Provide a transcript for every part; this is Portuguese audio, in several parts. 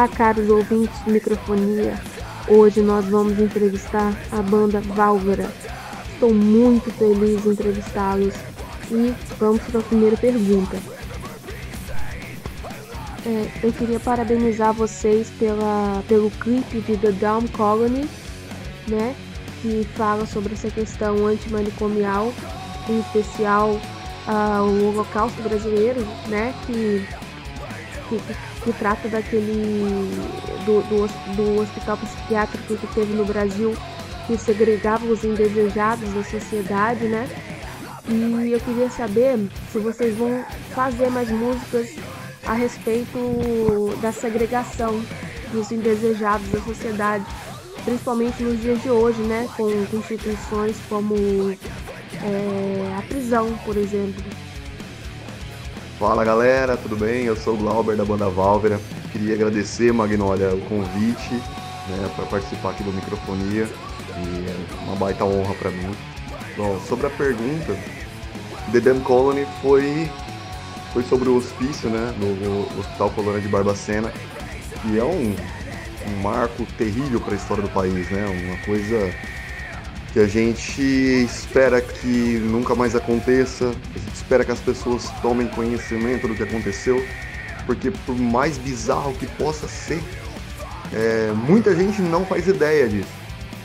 Olá, caros ouvintes de microfonia. Hoje nós vamos entrevistar a banda Válvora. Estou muito feliz em entrevistá-los e vamos para a primeira pergunta. É, eu queria parabenizar vocês pela, pelo clipe de The Down Colony, né, que fala sobre essa questão antimanicomial, em especial ah, o Holocausto brasileiro, né, que, que, que trata daquele do, do, do hospital psiquiátrico que teve no Brasil que segregava os indesejados da sociedade, né? E eu queria saber se vocês vão fazer mais músicas a respeito da segregação dos indesejados da sociedade, principalmente nos dias de hoje, né? Com, instituições como é, a prisão, por exemplo. Fala galera, tudo bem? Eu sou o Glauber da banda Válvera. Queria agradecer, Magnólia, o convite né, para participar aqui do Microfonia e é uma baita honra para mim. Bom, sobre a pergunta, The Damn Colony foi, foi sobre o hospício né, no, Hospital Colônia de Barbacena, que é um, um marco terrível para a história do país, né? Uma coisa que a gente espera que nunca mais aconteça, a gente espera que as pessoas tomem conhecimento do que aconteceu, porque por mais bizarro que possa ser, é, muita gente não faz ideia disso.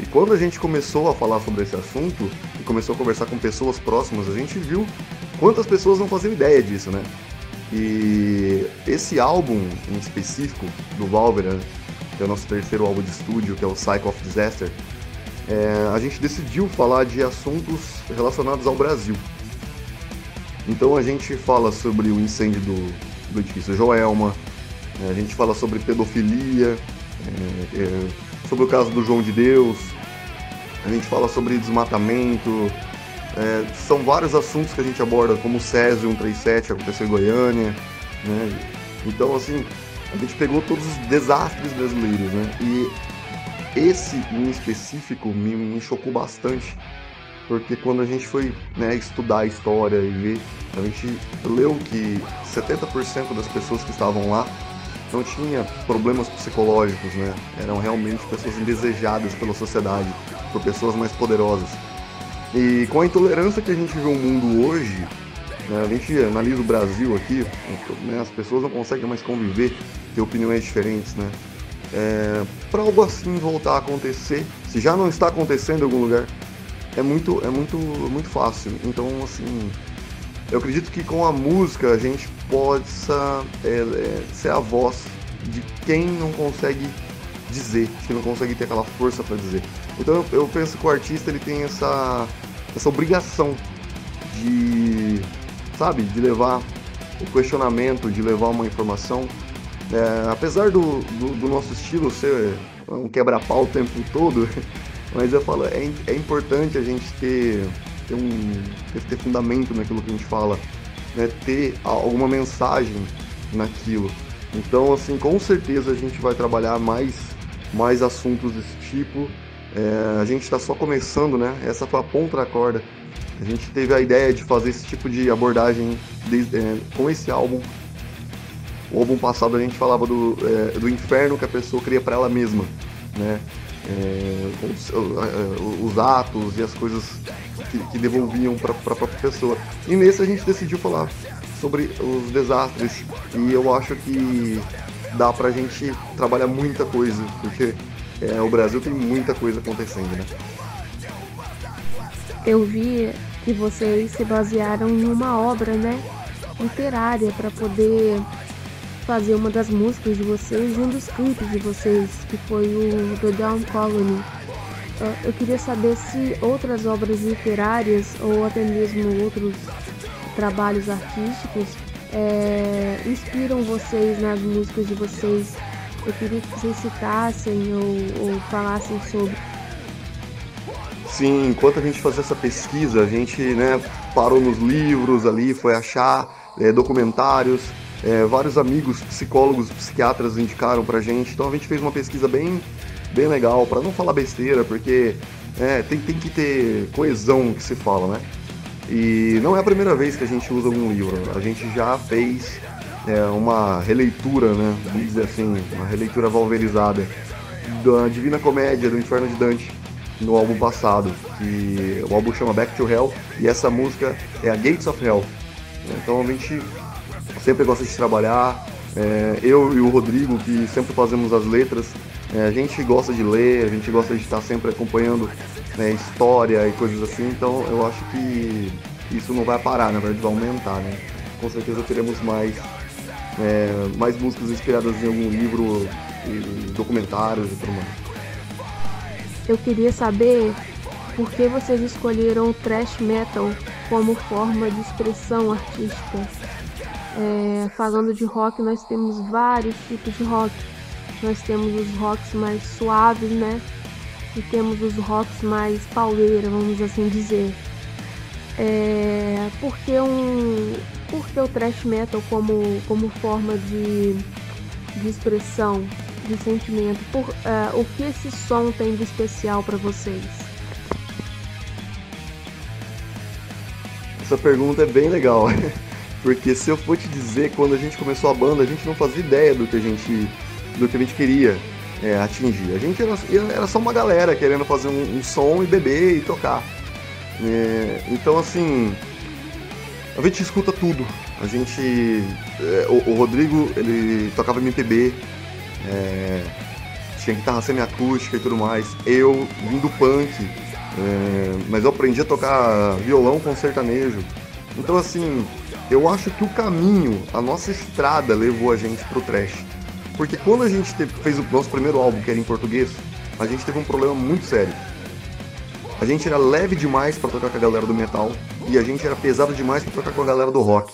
E quando a gente começou a falar sobre esse assunto e começou a conversar com pessoas próximas, a gente viu quantas pessoas não faziam ideia disso, né? E esse álbum em específico do Valveran, que é o nosso terceiro álbum de estúdio, que é o Cycle of Disaster, é, a gente decidiu falar de assuntos relacionados ao Brasil. Então a gente fala sobre o incêndio do, do edifício Joelma, é, a gente fala sobre pedofilia, é, é, sobre o caso do João de Deus, a gente fala sobre desmatamento, é, são vários assuntos que a gente aborda, como o Césio 137 que aconteceu em Goiânia, né? Então assim, a gente pegou todos os desastres brasileiros, né? E esse em específico me, me chocou bastante, porque quando a gente foi né, estudar a história e ver, a gente leu que 70% das pessoas que estavam lá não tinha problemas psicológicos, né? Eram realmente pessoas indesejadas pela sociedade, por pessoas mais poderosas. E com a intolerância que a gente vê o mundo hoje, né, a gente analisa o Brasil aqui, né, as pessoas não conseguem mais conviver, ter opiniões diferentes, né? É, para algo assim voltar a acontecer, se já não está acontecendo em algum lugar, é muito, é muito, muito fácil. Então, assim, eu acredito que com a música a gente possa é, é, ser a voz de quem não consegue dizer, que não consegue ter aquela força para dizer. Então eu, eu, penso que o artista ele tem essa, essa obrigação de, sabe, de levar o questionamento, de levar uma informação é, apesar do, do, do, nosso estilo ser um quebra-pau o tempo todo, mas eu falo, é, é importante a gente ter, ter, um, ter, fundamento naquilo que a gente fala, né? ter alguma mensagem naquilo. Então, assim, com certeza a gente vai trabalhar mais, mais assuntos desse tipo. É, a gente está só começando, né? Essa foi a ponta da corda. A gente teve a ideia de fazer esse tipo de abordagem é, com esse álbum o álbum passado a gente falava do, é, do inferno que a pessoa cria para ela mesma, né? É, os, os, atos e as coisas que, que devolviam para a própria pessoa. E nesse a gente decidiu falar sobre os desastres e eu acho que dá pra gente trabalhar muita coisa, porque é, o Brasil tem muita coisa acontecendo, né? Eu vi que vocês se basearam em uma obra, né, literária para poder fazer uma das músicas de vocês e um dos clipes de vocês, que foi o The Down Colony. É, eu queria saber se outras obras literárias ou até mesmo outros trabalhos artísticos é, inspiram vocês nas músicas de vocês Eu queria que vocês citassem ou, ou falassem sobre. Sim, enquanto a gente fazia essa pesquisa, a gente né, parou nos livros ali, foi achar é, documentários, é, vários amigos psicólogos, psiquiatras indicaram pra gente. Então a gente fez uma pesquisa bem, bem legal, para não falar besteira, porque é, tem, tem que ter coesão que se fala, né? E não é a primeira vez que a gente usa algum livro. A gente já fez é, uma releitura, né? Vamos dizer assim, uma releitura valverizada da Divina Comédia do Inferno de Dante no álbum passado. Que o álbum chama Back to Hell e essa música é a Gates of Hell. Então a gente sempre gosta de trabalhar. É, eu e o Rodrigo, que sempre fazemos as letras, é, a gente gosta de ler, a gente gosta de estar sempre acompanhando né, história e coisas assim, então eu acho que isso não vai parar, na verdade vai aumentar, né? Com certeza teremos mais, é, mais músicas inspiradas em algum livro, e documentários e tudo mais. Eu queria saber por que vocês escolheram o thrash metal como forma de expressão artística. É, falando de rock, nós temos vários tipos de rock. Nós temos os rocks mais suaves, né? E temos os rocks mais pauleira, vamos assim dizer. É, por que um, por que o thrash metal como, como forma de, de expressão, de sentimento? Por, uh, o que esse som tem de especial para vocês? Essa pergunta é bem legal. Porque se eu for te dizer, quando a gente começou a banda, a gente não fazia ideia do que a gente, do que a gente queria é, atingir. A gente era, era, só uma galera querendo fazer um, um som e beber e tocar. É, então assim, a gente escuta tudo. A gente. É, o, o, Rodrigo, ele tocava MPB, é, tinha guitarra semiacústica e tudo mais. Eu vim do punk, é, mas eu aprendi a tocar violão com sertanejo. Então assim, eu acho que o caminho, a nossa estrada levou a gente pro trash. Porque quando a gente teve, fez o nosso primeiro álbum, que era em português, a gente teve um problema muito sério. A gente era leve demais para tocar com a galera do metal e a gente era pesado demais para tocar com a galera do rock.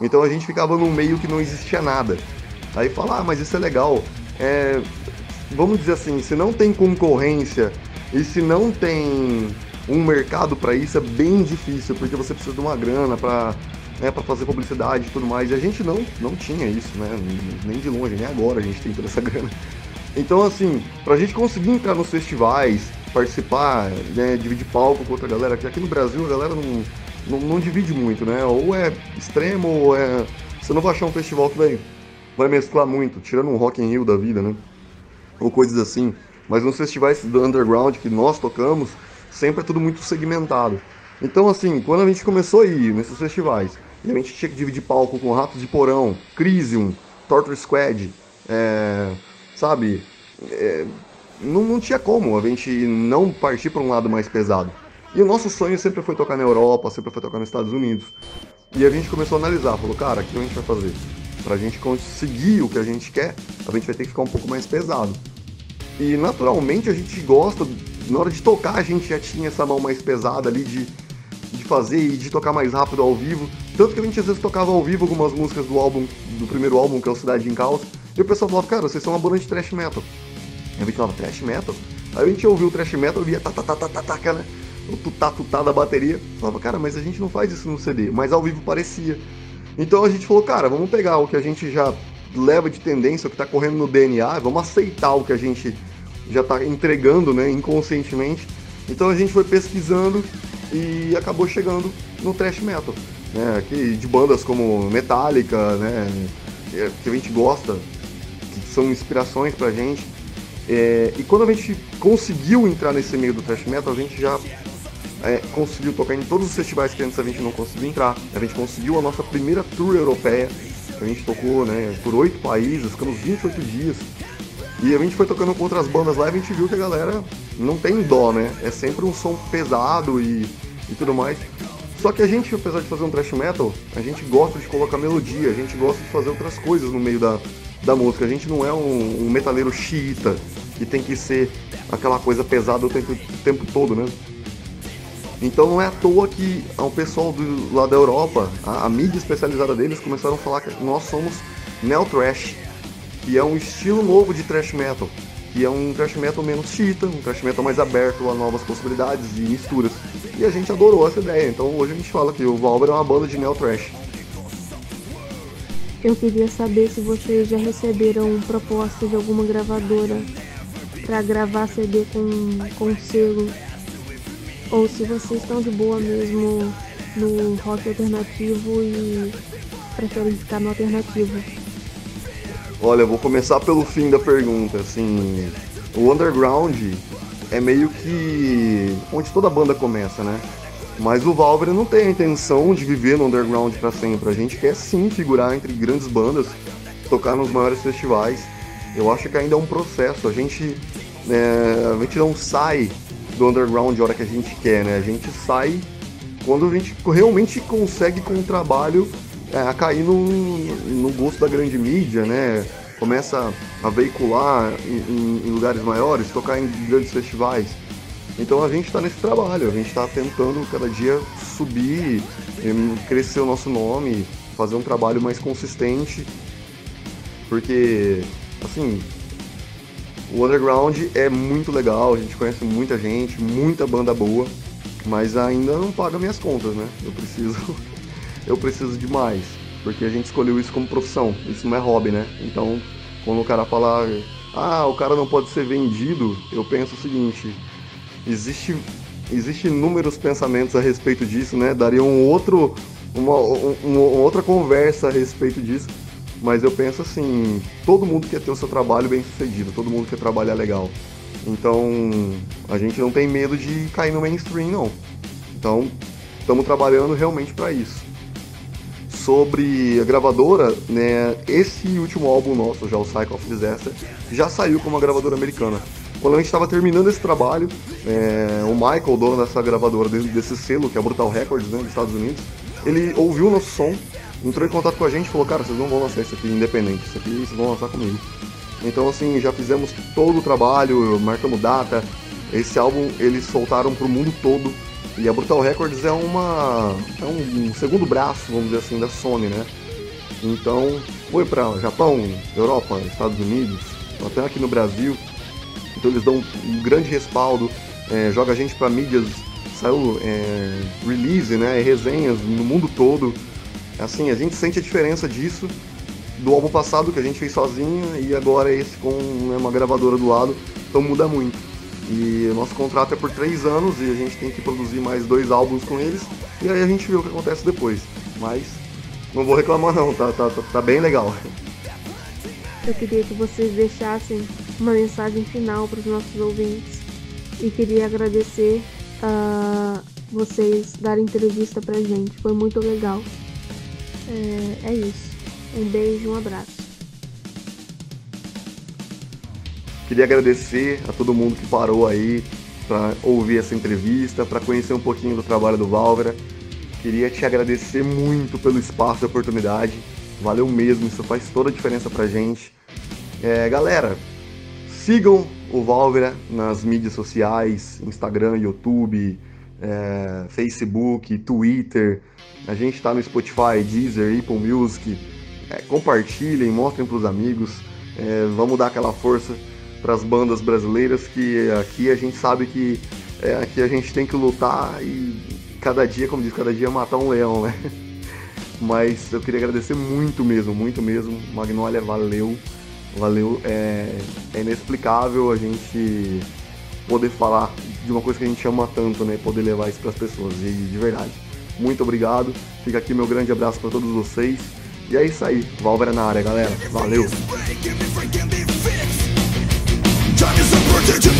Então a gente ficava num meio que não existia nada. Aí fala, ah, mas isso é legal. É, vamos dizer assim, se não tem concorrência e se não tem um mercado para isso, é bem difícil, porque você precisa de uma grana para né, para fazer publicidade e tudo mais. E a gente não, não tinha isso, né? Nem de longe, nem agora a gente tem toda essa grana. Então, assim, pra gente conseguir entrar nos festivais, participar, né, dividir palco com outra galera, que aqui no Brasil a galera não, não, não, divide muito, né? Ou é extremo, ou é. Você não vai achar um festival que vai, vai mesclar muito, tirando um Rock in Rio da vida, né? Ou coisas assim. Mas nos festivais do underground que nós tocamos, sempre é tudo muito segmentado. Então, assim, quando a gente começou a ir nesses festivais, a gente tinha que dividir palco com Ratos de Porão, Crisium, Torture Squad, é, sabe? É, não, não tinha como a gente não partir para um lado mais pesado. E o nosso sonho sempre foi tocar na Europa, sempre foi tocar nos Estados Unidos. E a gente começou a analisar, falou, cara, o que a gente vai fazer? Pra gente conseguir o que a gente quer, a gente vai ter que ficar um pouco mais pesado. E naturalmente a gente gosta, na hora de tocar a gente já tinha essa mão mais pesada ali de de fazer e de tocar mais rápido ao vivo. Tanto que a gente às vezes tocava ao vivo algumas músicas do álbum, do primeiro álbum, que é o Cidade em Caos, e o pessoal falava, cara, vocês são uma banda de thrash metal. Aí a gente falava, thrash metal? Aí a gente ouviu o thrash metal e via tá, tá, tá, tá, tá, tá, né? O tutá, tutá da bateria. Falava, cara, mas a gente não faz isso no CD, mas ao vivo parecia. Então a gente falou, cara, vamos pegar o que a gente já leva de tendência, o que tá correndo no DNA, vamos aceitar o que a gente já tá entregando, né, inconscientemente. Então a gente foi pesquisando e acabou chegando no thrash metal, né? Que, de bandas como Metallica, né? Que a gente gosta, que são inspirações pra gente. É, e quando a gente conseguiu entrar nesse meio do thrash metal, a gente já é, conseguiu tocar em todos os festivais que antes a gente não conseguiu entrar. A gente conseguiu a nossa primeira tour europeia, a gente tocou né, por oito países, ficamos 28 dias. E a gente foi tocando com outras bandas lá e a gente viu que a galera não tem dó, né? É sempre um som pesado e, e tudo mais. Só que a gente, apesar de fazer um thrash metal, a gente gosta de colocar melodia, a gente gosta de fazer outras coisas no meio da, da música. A gente não é um, um metaleiro xiita que tem que ser aquela coisa pesada o tempo, o tempo todo, né? Então não é à toa que o pessoal do, lá da Europa, a, a mídia especializada deles, começaram a falar que nós somos neo trash que é um estilo novo de thrash metal, que é um thrash metal menos chita, um thrash metal mais aberto a novas possibilidades e misturas. E a gente adorou essa ideia, então hoje a gente fala que o Valver é uma banda de neo thrash. Eu queria saber se vocês já receberam proposta de alguma gravadora para gravar CD com, com selo, ou se vocês estão de boa mesmo no rock alternativo e preferem ficar no alternativo. Olha, eu vou começar pelo fim da pergunta. Assim, o underground é meio que onde toda banda começa, né? Mas o Valverde não tem a intenção de viver no underground para sempre. A gente quer sim figurar entre grandes bandas, tocar nos maiores festivais. Eu acho que ainda é um processo. A gente, é, a gente não sai do underground a hora que a gente quer, né? A gente sai quando a gente realmente consegue com o trabalho é, a cair no, no gosto da grande mídia, né? Começa a veicular em, em lugares maiores, tocar em grandes festivais. Então a gente está nesse trabalho, a gente está tentando cada dia subir, crescer o nosso nome, fazer um trabalho mais consistente, porque assim o underground é muito legal, a gente conhece muita gente, muita banda boa, mas ainda não paga minhas contas, né? Eu preciso eu preciso de mais, porque a gente escolheu isso como profissão, isso não é hobby, né? Então, quando o cara falar, ah, o cara não pode ser vendido, eu penso o seguinte, existe, existe inúmeros pensamentos a respeito disso, né? Daria um outro, uma, uma outra conversa a respeito disso, mas eu penso assim, todo mundo quer ter o seu trabalho bem sucedido, todo mundo quer trabalhar legal. Então, a gente não tem medo de cair no mainstream, não. Então, estamos trabalhando realmente para isso sobre a gravadora, né, esse último álbum nosso, já o Cycle of Disaster, já saiu com uma gravadora americana. Quando a gente estava terminando esse trabalho, é, o Michael, dono dessa gravadora, desse selo, que é a Brutal Records, né, dos Estados Unidos, ele ouviu o nosso som, entrou em contato com a gente e falou, cara, vocês não vão lançar isso aqui independente, isso aqui vocês vão lançar comigo. Então assim, já fizemos todo o trabalho, marcamos data, esse álbum eles soltaram pro mundo todo, e a Brutal Records é uma é um segundo braço, vamos dizer assim, da Sony, né? Então foi para Japão, Europa, Estados Unidos, até aqui no Brasil. Então eles dão um grande respaldo, é, joga a gente para mídias, saiu é, release, né? Resenhas no mundo todo. Assim, a gente sente a diferença disso do álbum passado que a gente fez sozinho e agora esse com né, uma gravadora do lado, então muda muito. E o nosso contrato é por três anos e a gente tem que produzir mais dois álbuns com eles. E aí a gente vê o que acontece depois. Mas não vou reclamar não, tá, tá, tá, tá bem legal. Eu queria que vocês deixassem uma mensagem final para os nossos ouvintes. E queria agradecer a vocês darem entrevista pra gente. Foi muito legal. É, é isso. Um beijo, um abraço. Queria agradecer a todo mundo que parou aí para ouvir essa entrevista, para conhecer um pouquinho do trabalho do Válvera. Queria te agradecer muito pelo espaço e oportunidade. Valeu mesmo, isso faz toda a diferença pra gente. É, galera, sigam o Válvera nas mídias sociais, Instagram, YouTube, é, Facebook, Twitter. A gente está no Spotify, Deezer, Apple Music. É, compartilhem, mostrem para os amigos. É, vamos dar aquela força para as bandas brasileiras que aqui a gente sabe que é, aqui a gente tem que lutar e cada dia, como diz, cada dia matar um leão, né? Mas eu queria agradecer muito mesmo, muito mesmo. Magnólia, valeu, valeu. É, é inexplicável a gente poder falar de uma coisa que a gente ama tanto, né? Poder levar isso para as pessoas. E de verdade, muito obrigado. Fica aqui meu grande abraço para todos vocês. E é isso aí, Valvera na área, galera. Valeu! Time is a protected